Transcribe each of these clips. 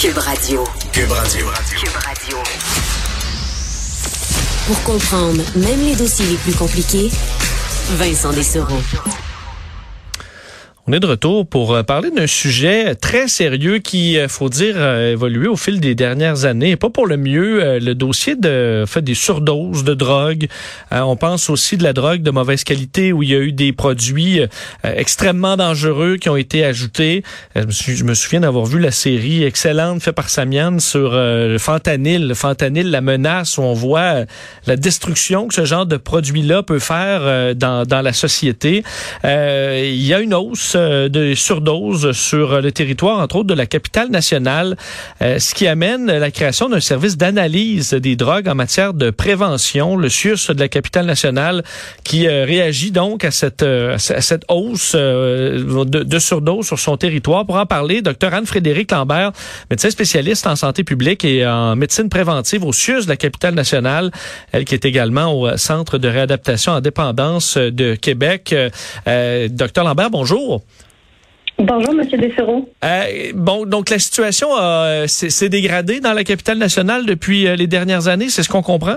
Cube Radio. Cube Radio. Cube Radio. Pour comprendre même les dossiers les plus compliqués, Vincent Dessereau. On est de retour pour euh, parler d'un sujet très sérieux qui, euh, faut dire, a évolué au fil des dernières années. Pas pour le mieux, euh, le dossier de fait des surdoses de drogue. On pense aussi de la drogue de mauvaise qualité où il y a eu des produits extrêmement dangereux qui ont été ajoutés. Je me souviens d'avoir vu la série excellente faite par Samian sur le fentanyl. Le fentanyl, la menace où on voit la destruction que ce genre de produit-là peut faire dans, dans la société. Il y a une hausse de surdoses sur le territoire, entre autres de la capitale nationale, euh, ce qui amène la création d'un service d'analyse des drogues en matière de prévention, le SUS de la capitale nationale, qui euh, réagit donc à cette, à cette hausse de, de surdoses sur son territoire. Pour en parler, Dr Anne-Frédéric Lambert, médecin spécialiste en santé publique et en médecine préventive au SUS de la capitale nationale, elle qui est également au Centre de réadaptation en dépendance de Québec. Euh, Docteur Lambert, bonjour. Bonjour, Monsieur Dessereau. Euh, bon, donc la situation euh, s'est dégradée dans la capitale nationale depuis euh, les dernières années, c'est ce qu'on comprend?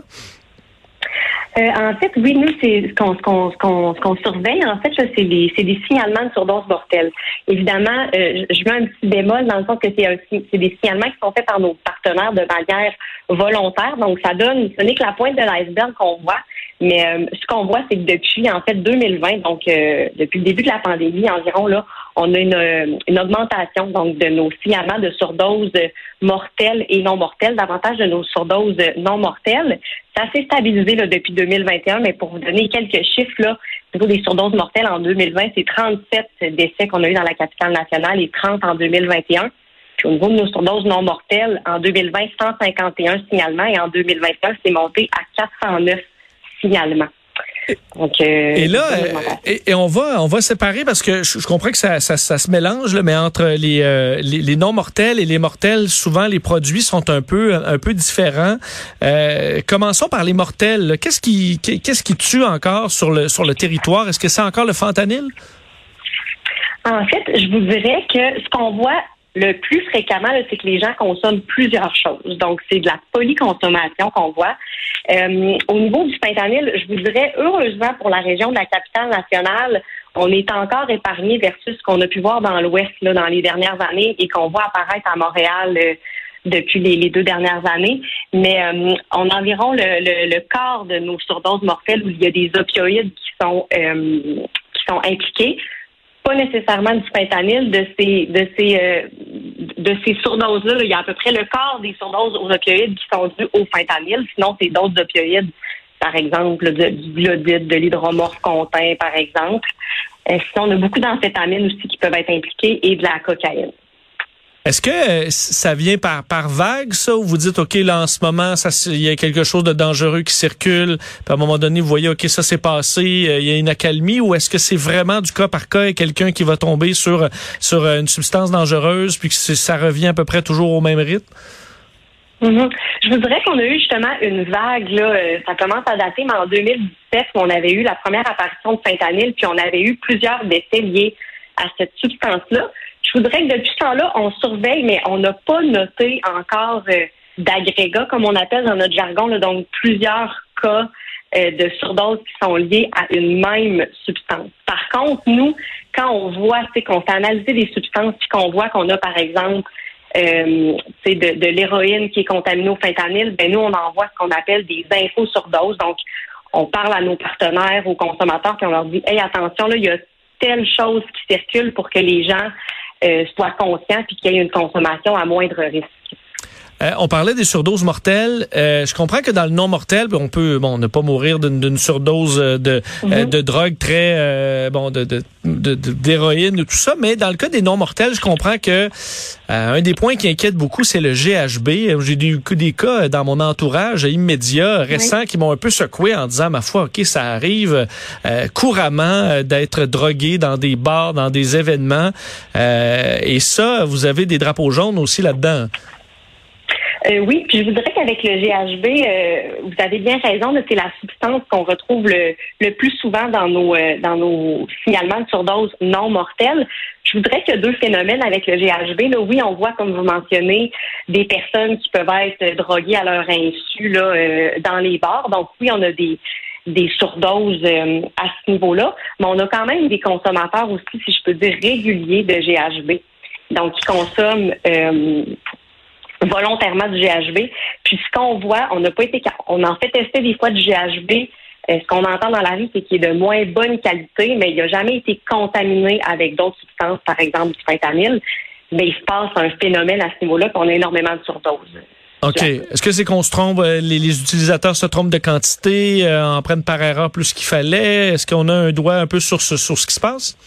En fait, oui, nous, c'est ce qu'on surveille, en fait, c'est des, des signalements de surdose mortelle. Évidemment, je mets un petit bémol dans le sens que c'est des signalements qui sont faits par nos partenaires de manière volontaire. Donc, ça donne, ce n'est que la pointe de l'iceberg qu'on voit. Mais euh, ce qu'on voit, c'est que depuis en fait 2020, donc depuis le début de la pandémie environ, là, on a une, une, augmentation donc de nos signalements de surdoses mortelles et non mortelles, davantage de nos surdoses non mortelles. Ça s'est stabilisé là, depuis 2021, mais pour vous donner quelques chiffres, là, au niveau des surdoses mortelles en 2020, c'est 37 décès qu'on a eu dans la capitale nationale et 30 en 2021. Puis au niveau de nos surdoses non mortelles, en 2020, 151 signalements et en 2021, c'est monté à 409 signalements. Donc, euh, et là, euh, et, on va on va séparer parce que je, comprends que ça, ça, ça se mélange, là, mais entre les, euh, les, les, non mortels et les mortels, souvent les produits sont un peu un peu différents. Euh, commençons par les mortels. Qu'est-ce qui qu'est-ce qui tue encore sur le sur le territoire? Est-ce que c'est encore le fentanyl? En fait, je vous dirais que ce qu'on voit le plus fréquemment, c'est que les gens consomment plusieurs choses. Donc, c'est de la polyconsommation qu'on voit. Euh, au niveau du fentanyl, je vous dirais, heureusement pour la région de la capitale nationale, on est encore épargné versus ce qu'on a pu voir dans l'Ouest dans les dernières années et qu'on voit apparaître à Montréal euh, depuis les, deux dernières années. Mais euh, on a environ le, le, quart de nos surdoses mortelles où il y a des opioïdes qui sont qui sont impliqués pas nécessairement du fentanyl, de ces de ces euh, de ces surdoses-là. il y a à peu près le quart des surdoses aux opioïdes qui sont dues au fentanyl. Sinon, c'est d'autres opioïdes, par exemple du glodide, de l'hydromorph-contin, par exemple. Euh, sinon, on a beaucoup d'amphétamines aussi qui peuvent être impliquées et de la cocaïne. Est-ce que euh, ça vient par, par vague, ça, ou vous dites, OK, là, en ce moment, il y a quelque chose de dangereux qui circule, puis à un moment donné, vous voyez, OK, ça s'est passé, euh, il y a une accalmie, ou est-ce que c'est vraiment du cas par cas et quelqu'un qui va tomber sur, sur une substance dangereuse, puis que ça revient à peu près toujours au même rythme? Mm-hmm. Je vous dirais qu'on a eu justement une vague, là, euh, ça commence à dater, mais en 2017, on avait eu la première apparition de fentanyl, puis on avait eu plusieurs décès liés à cette substance-là. Je voudrais que depuis ce temps-là, on surveille, mais on n'a pas noté encore euh, d'agrégat, comme on appelle dans notre jargon, donc plusieurs cas euh, de surdose qui sont liés à une même substance. Par contre, nous, quand on voit, c'est qu'on fait analyser des substances, puis qu'on voit qu'on a, par exemple, euh, de, de l'héroïne qui est contaminée au fentanyl, ben nous, on envoie ce qu'on appelle des infos surdoses. Donc, on parle à nos partenaires, aux consommateurs, puis on leur dit Hey, attention, là, il y a telle chose qui circule pour que les gens euh, soit conscient puis qu'il y ait une consommation à moindre risque. Euh, on parlait des surdoses mortelles. Euh, je comprends que dans le non mortel, on peut bon ne pas mourir d'une surdose de, mhm. de drogue très bon de d'héroïne ou tout ça, mais dans le cas des non mortels, je comprends que un des points qui inquiète beaucoup, c'est le GHB. J'ai eu des cas dans mon entourage immédiat récent qui m'ont un peu secoué en disant ma foi, ok, ça arrive couramment d'être drogué dans des bars, dans des événements, et ça, vous avez des drapeaux jaunes aussi là-dedans. Euh, oui, puis je vous dirais qu'avec le GHB, euh, vous avez bien raison, c'est la substance qu'on retrouve le, le, plus souvent dans nos euh, dans nos signalements de surdose non mortels. Je voudrais qu'il y a deux phénomènes avec le GHB. Là, oui, on voit, comme vous mentionnez, des personnes qui peuvent être droguées à leur insu là, dans les bars. Donc oui, on a des des surdoses à ce niveau-là, mais on a quand même des consommateurs aussi, si je peux dire, réguliers de GHB. Donc, qui consomment volontairement du GHB. Puis ce qu'on voit, on n'a pas été, on en fait tester des fois du GHB. Euh, ce qu'on entend dans la vie, c'est qu'il est de moins bonne qualité, mais il n'a jamais été contaminé avec d'autres substances, par exemple du fentanyl. Mais il se passe un phénomène à ce niveau-là qu'on a énormément de surdoses. OK. Est-ce que c'est qu'on se trompe, euh, les, utilisateurs se trompent de quantité, euh, en prennent par erreur plus qu'il fallait? Est-ce qu'on a un doigt un peu sur ce qui se passe?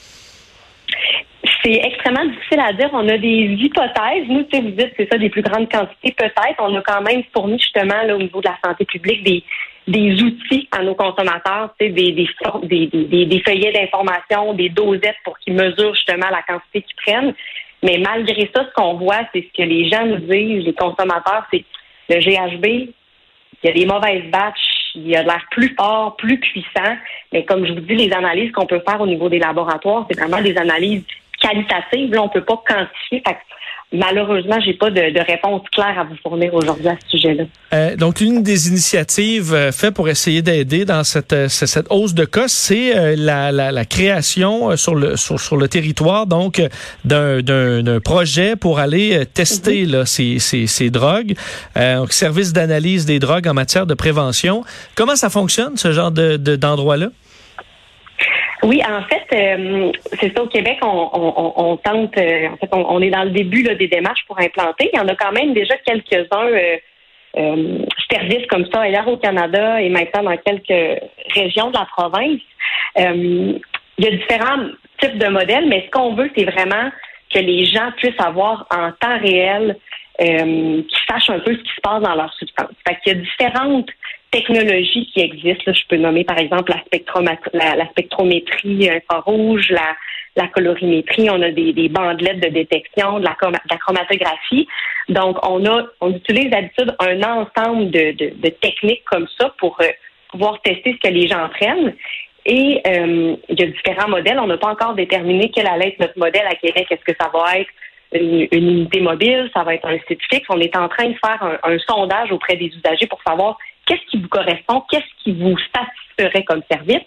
C'est extrêmement difficile à dire. On a des hypothèses. Nous, vous dites c'est ça, des plus grandes quantités, peut-être. On a quand même fourni justement au niveau de la santé publique des, des outils à nos consommateurs, des, des, des, feuillets d'information, des dosettes pour qu'ils mesurent justement la quantité qu'ils prennent. Mais malgré ça, ce qu'on voit, c'est ce que les gens nous disent, les consommateurs, c'est le GHB, il y a des mauvaises batches, il y a de l'air plus fort, plus puissant. Mais comme je vous dis, les analyses qu'on peut faire au niveau des laboratoires, c'est vraiment des analyses qualitative. Là, on peut pas quantifier. Fait malheureusement, j'ai pas de, réponse claire à vous fournir aujourd'hui à ce sujet-là. Euh, donc, l'une des initiatives euh, faites pour essayer d'aider dans cette, euh, cette hausse de cost, c'est la, la, création sur le sur, sur le territoire donc d'un projet pour aller tester mhm. là, ces, ces, ces drogues, donc service d'analyse des drogues en matière de prévention. Comment ça fonctionne ce genre de d'endroit-là? Oui, en fait, euh, c'est ça au Québec, on, tente, euh, en fait, on, est dans le début des démarches pour implanter. Il y en a quand même déjà quelques-uns euh, services comme ça ailleurs au Canada et maintenant dans quelques régions de la province. il y a différents types de modèles, mais ce qu'on veut, c'est vraiment que les gens puissent avoir en temps réel, qu'ils sachent un peu ce qui se passe dans leur substance. Fait qu'il y a différentes technologies qui existent. je peux nommer par exemple la, la, spectrométrie infrarouge, la, la colorimétrie, on a des, bandelettes de détection, de la, la, chromatographie. Donc, on a, on utilise d'habitude un ensemble de, techniques comme ça pour euh, pouvoir tester ce que les gens prennent. Et euh, il y a différents modèles. On n'a pas encore déterminé quel allait être notre modèle à Québec. Est-ce que ça va être une, unité mobile, ça va être un site fixe. On est en train de faire un sondage auprès des usagers pour savoir qu'est-ce qui vous correspond, qu'est-ce qui vous satisferait comme service.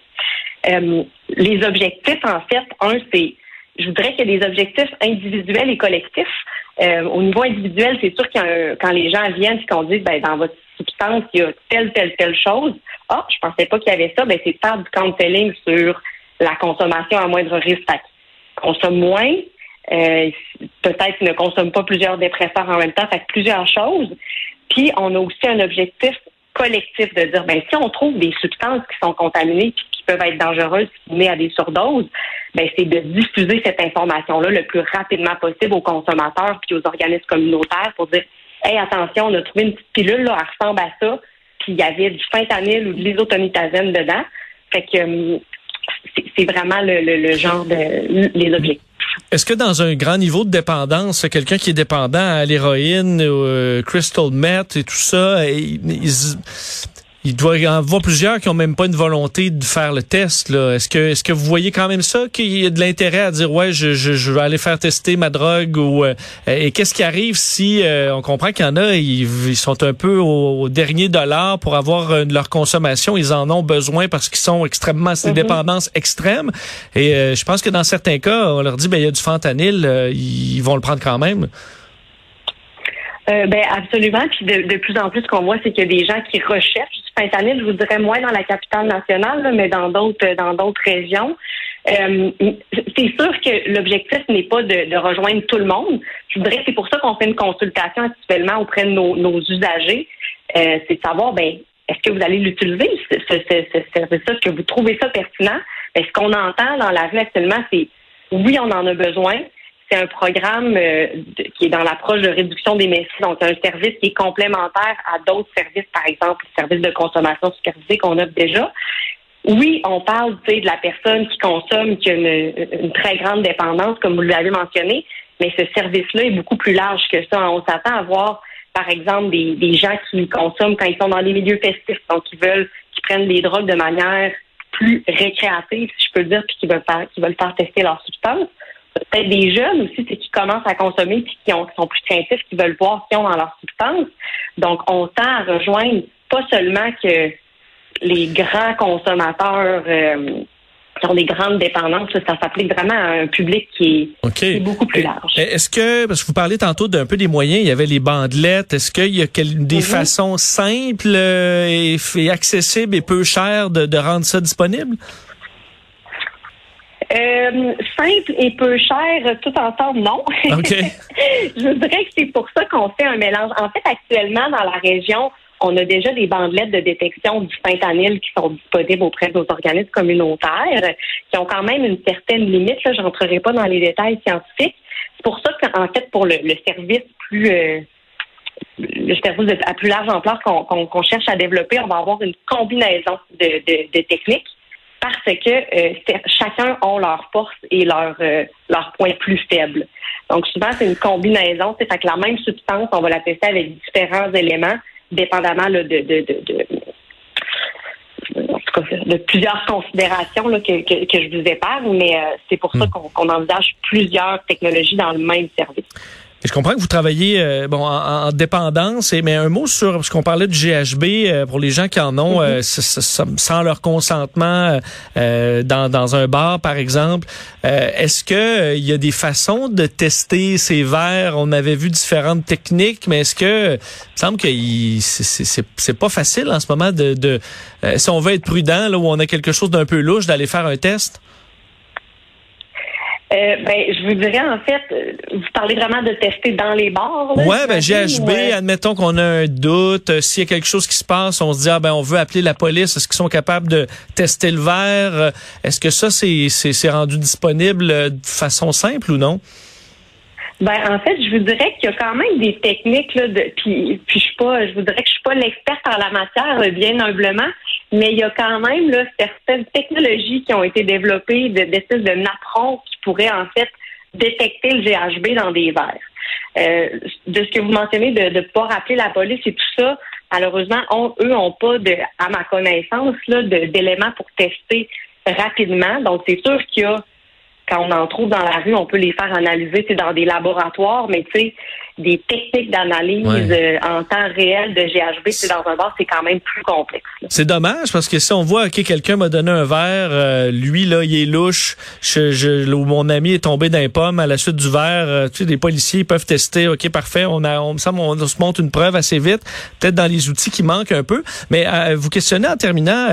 Euh, les objectifs, en fait, un, c'est, je voudrais qu'il y ait des objectifs individuels et collectifs. Euh, au niveau individuel, c'est sûr que quand les gens viennent et qu'on dit, ben, dans votre substance, il y a telle, telle, telle chose. Ah, je pensais pas qu'il y avait ça. Ben, c'est de faire du counseling sur la consommation à moindre risque. Fait consomme moins, euh, peut-être ne consomme pas plusieurs dépresseurs en même temps, fait plusieurs choses. Puis on a aussi un objectif collectif de dire, ben, si on trouve des substances qui sont contaminées et qui peuvent être dangereuses, qui mènent à des surdoses, ben, c'est de diffuser cette information-là le plus rapidement possible aux consommateurs puis aux organismes communautaires pour dire, hey, attention, on a trouvé une petite pilule, là, elle ressemble à ça, puis il y avait du fentanyl ou de l'isotonitazène dedans. Fait que hum, c'est vraiment le, le, genre de les objectifs. Est-ce que dans un grand niveau de dépendance, quelqu'un qui est dépendant à l'héroïne, euh, crystal meth et tout ça, il doit y en avoir plusieurs qui ont même pas une volonté de faire le test. Là. Est-ce que est-ce que vous voyez quand même ça qu'il y a de l'intérêt à dire ouais je, je, je, vais aller faire tester ma drogue ou euh, et qu'est-ce qui arrive si euh, on comprend qu'il y en a ils, sont un peu au, dernier dollar pour avoir euh, leur consommation ils en ont besoin parce qu'ils sont extrêmement c'est une mm-hmm. dépendance extrême et je pense que dans certains cas on leur dit ben il y a du fentanyl ils vont le prendre quand même. Euh, ben absolument. Puis de, plus en plus, ce qu'on voit, c'est qu'il y a des gens qui recherchent du fentanyl. Je vous dirais moins dans la capitale nationale, mais dans d'autres dans d'autres régions. Euh, c'est sûr que l'objectif n'est pas de, rejoindre tout le monde. Je voudrais c'est pour ça qu'on fait une consultation actuellement auprès de nos, usagers. Euh, c'est de savoir, ben, est-ce que vous allez l'utiliser, ce, ce, ce, service-là? Est-ce que vous trouvez ça pertinent? Ben, ce qu'on entend dans la vie actuellement, c'est oui, on en a besoin, c'est un programme euh, qui est dans l'approche de réduction des méfaits. Donc, un service qui est complémentaire à d'autres services, par exemple, le service de consommation supervisée qu'on offre déjà. Oui, on parle de la personne qui consomme, qui a une, très grande dépendance, comme vous l'avez mentionné, mais ce service-là est beaucoup plus large que ça. On s'attend à voir par exemple, des, gens qui consomment quand ils sont dans les milieux festifs, donc qui veulent, qui prennent des drogues de manière plus récréative, si je peux dire, puis qui veulent faire, qui veulent faire tester leur substance. Peut-être des jeunes aussi, c'est qui commencent à consommer puis qui, ont, qui sont plus craintifs, qui veulent voir ce qu'ils ont dans leur substance. Donc, on tend à rejoindre pas seulement que les grands consommateurs euh, qui ont des grandes dépendances, ça s'applique vraiment à un public qui est, beaucoup plus large. Est-ce que, parce que vous parlez tantôt d'un peu des moyens, il y avait les bandelettes, est-ce qu'il y a des mhm. façons simples euh, et, accessibles et peu chères de, rendre ça disponible? Euh, simple et peu cher, tout ensemble, non. Je dirais que c'est pour ça qu'on fait un mélange. En fait, actuellement, dans la région, on a déjà des bandelettes de détection du fentanyl qui sont disponibles auprès de nos organismes communautaires, qui ont quand même une certaine limite. Là, je rentrerai pas dans les détails scientifiques. C'est pour ça qu'en fait, pour le, service plus euh, le service à plus large ampleur qu'on cherche à développer, on va avoir une combinaison de, techniques parce que euh, chacun a leur force et leur euh, leur point plus faible. Donc souvent c'est une combinaison, c'est que la même substance, on va la tester avec différents éléments dépendamment de, de, de, de plusieurs considérations là, que, que, que, je vous épargne, mais euh, c'est pour ça hmm. qu'on envisage plusieurs technologies dans le même service je comprends que vous travaillez euh, bon en, dépendance, et, mais un mot sur parce qu'on parlait du GHB euh, pour les gens qui en ont euh, mm-hmm. sans leur consentement dans, dans un bar par exemple. Est-ce que il y a des façons de tester ces verres? On avait vu différentes techniques, mais est-ce que il me semble que c'est pas facile en ce moment de, de si on veut être prudent là où on a quelque chose d'un peu louche d'aller faire un test? Euh, ben, je vous dirais, en fait, euh, vous parlez vraiment de tester dans les bars. Là, ouais, ben, GHB, admettons qu'on a un doute. Euh, s'il y a quelque chose qui se passe, on se dit, ah, ben, on veut appeler la police. Est-ce qu'ils sont capables de tester le verre? Est-ce que ça, c'est, c'est, rendu disponible de façon simple ou non? Ben en fait, je vous dirais qu'il y a quand même des techniques là, de puis puis je suis pas, je vous dirais que je suis pas l'experte en la matière, bien humblement, mais il y a quand même là, certaines technologies qui ont été développées d'espèces de, napperons qui pourraient en fait détecter le GHB dans des verres. Euh, de ce que vous mentionnez de ne pas rappeler la police et tout ça, malheureusement, eux n'ont pas, de, à ma connaissance, là, d'éléments pour tester rapidement. Donc, c'est sûr qu'il y a quand on en trouve dans la rue, on peut les faire analyser dans des laboratoires, mais tu sais, des techniques d'analyse euh, en temps réel de GHB c'est dans un bar, c'est quand même plus complexe. C'est dommage parce que si on voit que quelqu'un m'a donné un verre, euh, lui là, il est louche, je, je, mon ami est tombé d'un pomme à la suite du verre, euh, tu sais, les policiers peuvent tester, ok, parfait, on a, on, on, on se montre une preuve assez vite, peut-être dans les outils qui manquent un peu, mais vous questionnez en terminant,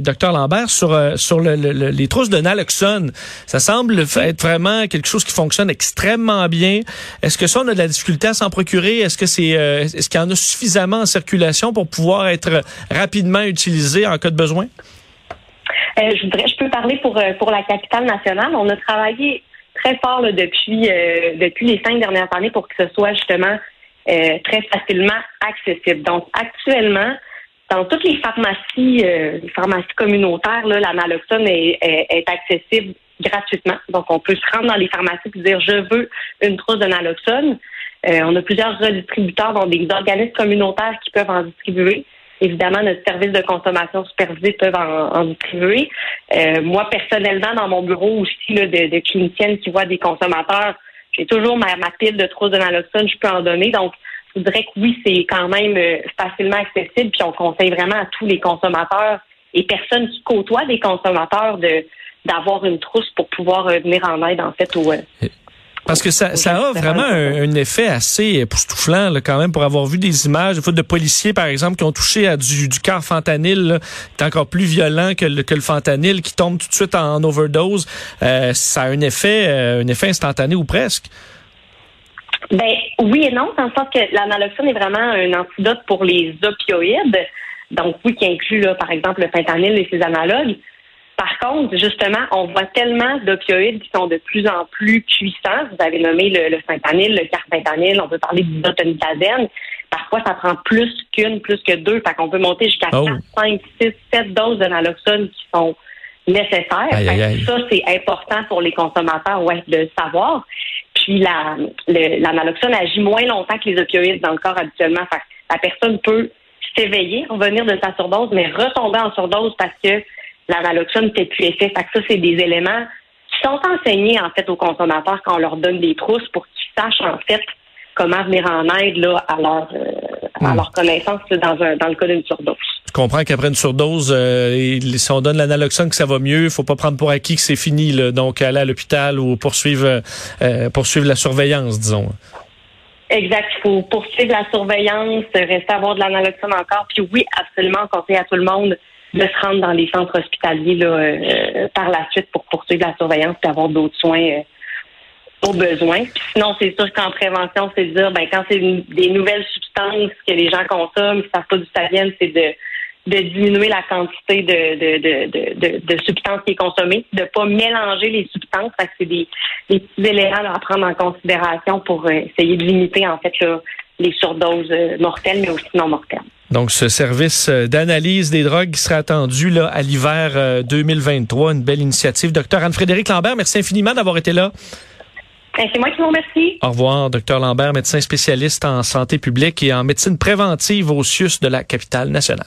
docteur Lambert, sur sur le, les trousses de naloxone, ça semble être vraiment quelque chose qui fonctionne extrêmement bien. Est-ce que ça on a de la difficulté s'en procurer? Est-ce que c'est euh, est-ce qu'il y en a suffisamment en circulation pour pouvoir être rapidement utilisé en cas de besoin? Euh, je peux parler pour euh, pour la capitale nationale. On a travaillé très fort depuis depuis les cinq dernières années pour que ce soit justement très facilement accessible. Donc actuellement, dans toutes les pharmacies, les pharmacies communautaires, la naloxone est, est, accessible gratuitement. Donc, on peut se rendre dans les pharmacies et dire je veux une trousse de naloxone. Euh, on a plusieurs redistributeurs, donc des organismes communautaires qui peuvent en distribuer. Évidemment, notre service de consommation supervisée peuvent en, distribuer. Euh, moi, personnellement, dans mon bureau aussi de, de clinicienne qui voit des consommateurs, j'ai toujours ma, ma pile de trousses de naloxone, je peux en donner. Donc, je dirais que oui, c'est quand même euh, facilement accessible, puis on conseille vraiment à tous les consommateurs et personnes qui côtoient des consommateurs de d'avoir une trousse pour pouvoir venir en aide en fait aux, parce que ça, ça a vraiment un, effet assez époustouflant là, quand même pour avoir vu des images de, de policiers, par exemple, qui ont touché à du, du car fentanyl, qui est encore plus violent que le, que le fentanyl, qui tombe tout de suite en, overdose. Euh, ça a un effet, euh, un effet instantané ou presque. Ben oui et non, dans le sens que la naloxone est vraiment un antidote pour les opioïdes. Donc oui, qui inclut là, par exemple le fentanyl et ses analogues. Par contre, justement, on voit tellement d'opioïdes qui sont de plus en plus puissants. Vous avez nommé le, le fentanyl, le carfentanyl, on peut parler d'isotonitazène. Parfois, ça prend plus qu'une, plus que deux. Fait qu'on peut monter jusqu'à 4, 5, 6, 7 doses de naloxone qui sont nécessaires. Ça, c'est important pour les consommateurs ouais, de le savoir. Puis puis la l'analoxone agit moins longtemps que les opioïdes dans le corps habituellement. la personne peut s'éveiller, revenir de sa surdose, mais retomber en surdose parce que l'analoxone ne fait plus effet. Fait que ça, c'est des éléments qui sont enseignés en fait aux consommateurs quand on leur donne des trousses pour qu'ils sachent en fait comment venir en aide là, à leur euh, à hmm. leur connaissance dans un dans le cas d'une surdose. Je comprends qu'après une surdose, euh, si on donne l'analoxone que ça va mieux, il faut pas prendre pour acquis que c'est fini, là, donc aller à l'hôpital ou poursuivre euh, poursuivre la surveillance, disons. Exact. Il faut poursuivre la surveillance, rester à avoir de l'analoxone encore. Puis oui, absolument, conseiller à tout le monde de se rendre dans les centres hospitaliers là, euh, par la suite pour poursuivre la surveillance et avoir d'autres soins euh, au besoin. Puis sinon, c'est sûr qu'en prévention, c'est de dire, ben quand c'est des nouvelles substances que les gens consomment, ils ne savent pas d'où ça vient, c'est de de diminuer la quantité de, de, de, de, de substances qui est consommée, de pas mélanger les substances, parce que c'est des, des, petits éléments à prendre en considération pour euh, essayer de limiter en fait les surdoses euh, mortelles, mais aussi non mortelles. Donc, ce service euh, d'analyse des drogues qui sera attendu là, à l'hiver 2023, une belle initiative. Docteur Anne-Frédéric Lambert, merci infiniment d'avoir été là. Ben, c'est moi qui vous remercie. Au revoir, docteur Lambert, médecin spécialiste en santé publique et en médecine préventive au CIUS de la capitale nationale.